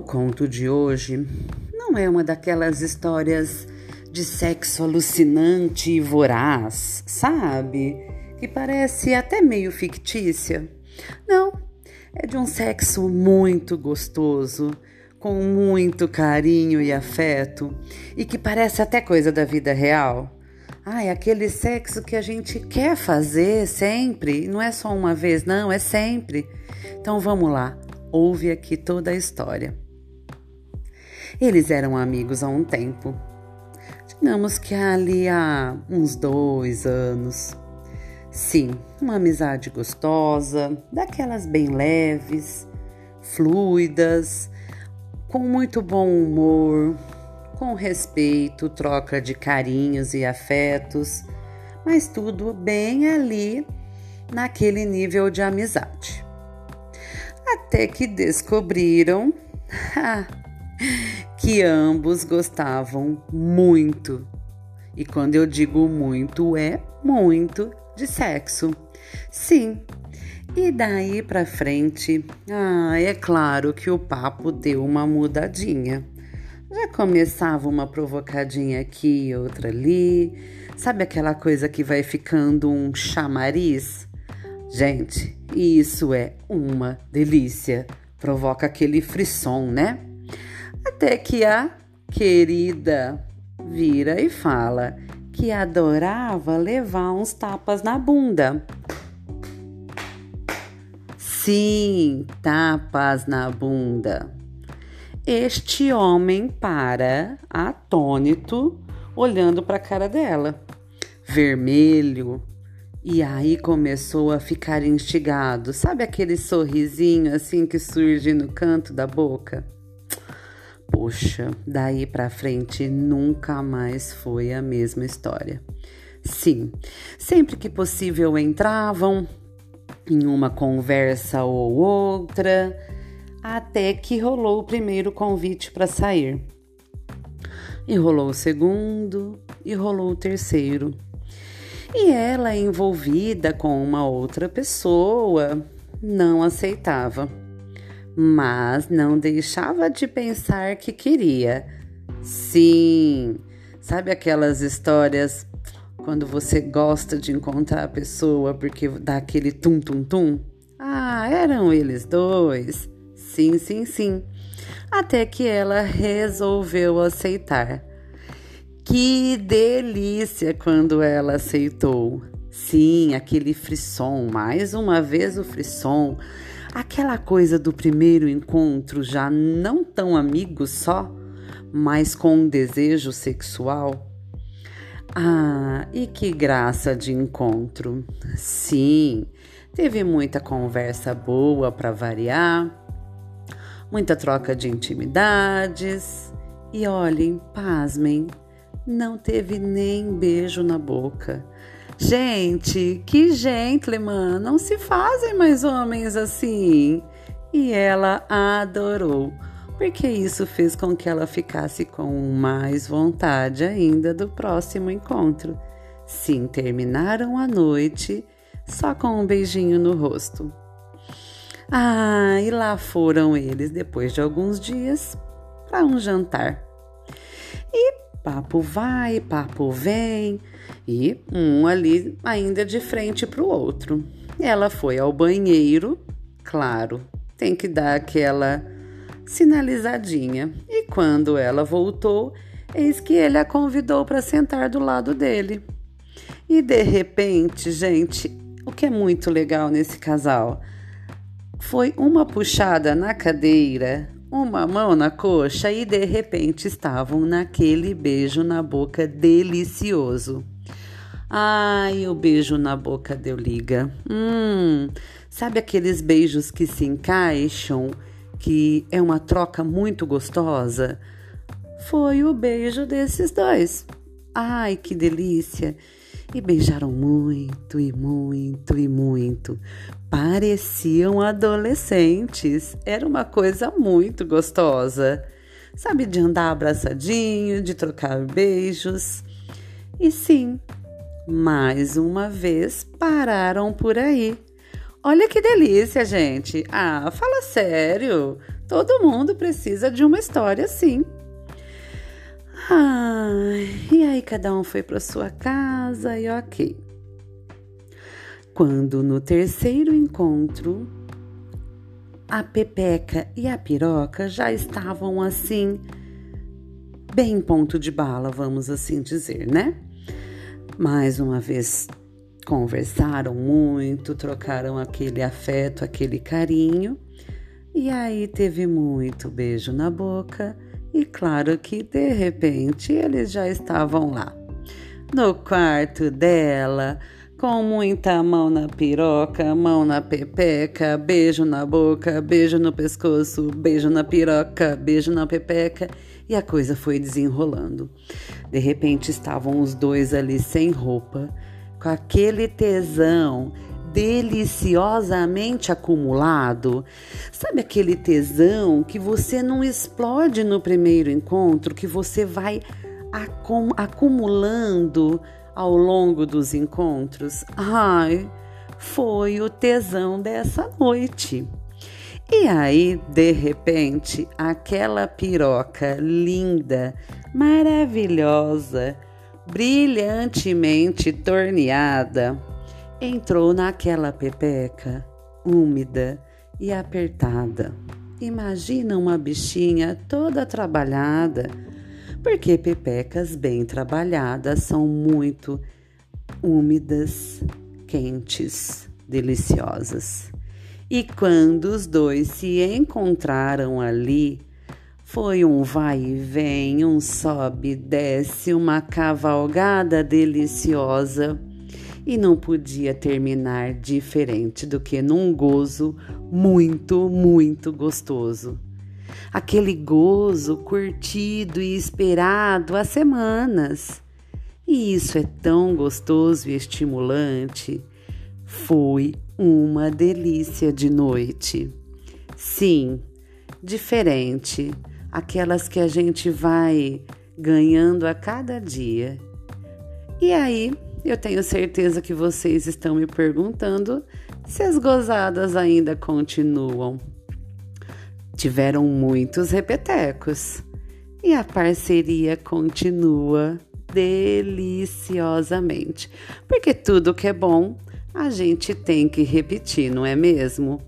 O conto de hoje não é uma daquelas histórias de sexo alucinante e voraz, sabe? Que parece até meio fictícia. Não, é de um sexo muito gostoso, com muito carinho e afeto, e que parece até coisa da vida real. Ah, é aquele sexo que a gente quer fazer sempre, não é só uma vez, não, é sempre. Então vamos lá, ouve aqui toda a história. Eles eram amigos há um tempo. Digamos que ali há uns dois anos. Sim, uma amizade gostosa, daquelas bem leves, fluidas, com muito bom humor, com respeito, troca de carinhos e afetos, mas tudo bem ali naquele nível de amizade. Até que descobriram que ambos gostavam muito. E quando eu digo muito, é muito de sexo. Sim. E daí para frente, ah, é claro que o papo deu uma mudadinha. Já começava uma provocadinha aqui, outra ali. Sabe aquela coisa que vai ficando um chamariz? Gente, isso é uma delícia. Provoca aquele frisson, né? Até que a querida vira e fala que adorava levar uns tapas na bunda. Sim, tapas na bunda. Este homem para, atônito, olhando para a cara dela, vermelho. E aí começou a ficar instigado. Sabe aquele sorrisinho assim que surge no canto da boca? Poxa, daí para frente nunca mais foi a mesma história. Sim, sempre que possível entravam em uma conversa ou outra até que rolou o primeiro convite para sair. E rolou o segundo, e rolou o terceiro. E ela, envolvida com uma outra pessoa, não aceitava, mas não deixava de pensar que queria. Sim, sabe aquelas histórias quando você gosta de encontrar a pessoa porque dá aquele tum-tum-tum? Ah, eram eles dois. Sim, sim, sim. Até que ela resolveu aceitar. Que delícia quando ela aceitou. Sim, aquele frisson, mais uma vez o frisson. Aquela coisa do primeiro encontro, já não tão amigos só, mas com um desejo sexual. Ah, e que graça de encontro! Sim, teve muita conversa boa para variar muita troca de intimidades. E olhem, pasmem, não teve nem beijo na boca. Gente, que gentleman, não se fazem mais homens assim. E ela adorou, porque isso fez com que ela ficasse com mais vontade ainda do próximo encontro. Sim, terminaram a noite só com um beijinho no rosto. Ah, e lá foram eles, depois de alguns dias, para um jantar. E papo vai, papo vem, e um ali ainda de frente para o outro. Ela foi ao banheiro, claro, tem que dar aquela sinalizadinha. E quando ela voltou, eis que ele a convidou para sentar do lado dele. E de repente, gente, o que é muito legal nesse casal? Foi uma puxada na cadeira, uma mão na coxa e de repente estavam naquele beijo na boca delicioso. Ai, o beijo na boca deu liga. Hum, sabe aqueles beijos que se encaixam, que é uma troca muito gostosa? Foi o beijo desses dois. Ai, que delícia! E beijaram muito e muito e muito. Pareciam adolescentes. Era uma coisa muito gostosa. Sabe, de andar abraçadinho, de trocar beijos. E sim, mais uma vez pararam por aí. Olha que delícia, gente. Ah, fala sério. Todo mundo precisa de uma história assim. Ai, e aí cada um foi para sua casa e ok. Quando no terceiro encontro a Pepeca e a Piroca já estavam assim, bem ponto de bala, vamos assim dizer, né? Mais uma vez conversaram muito, trocaram aquele afeto, aquele carinho, e aí teve muito beijo na boca, e claro que de repente eles já estavam lá, no quarto dela com muita mão na piroca, mão na pepeca, beijo na boca, beijo no pescoço, beijo na piroca, beijo na pepeca, e a coisa foi desenrolando. De repente estavam os dois ali sem roupa, com aquele tesão deliciosamente acumulado. Sabe aquele tesão que você não explode no primeiro encontro, que você vai acum acumulando ao longo dos encontros? Ai, foi o tesão dessa noite. E aí, de repente, aquela piroca linda, maravilhosa, brilhantemente torneada, entrou naquela pepeca úmida e apertada. Imagina uma bichinha toda trabalhada porque pepecas bem trabalhadas são muito úmidas, quentes, deliciosas. E quando os dois se encontraram ali, foi um vai e vem, um sobe e desce, uma cavalgada deliciosa e não podia terminar diferente do que num gozo muito, muito gostoso aquele gozo curtido e esperado há semanas. E isso é tão gostoso e estimulante. Foi uma delícia de noite. Sim, diferente, aquelas que a gente vai ganhando a cada dia. E aí, eu tenho certeza que vocês estão me perguntando se as gozadas ainda continuam tiveram muitos repetecos e a parceria continua deliciosamente, porque tudo que é bom a gente tem que repetir, não é mesmo?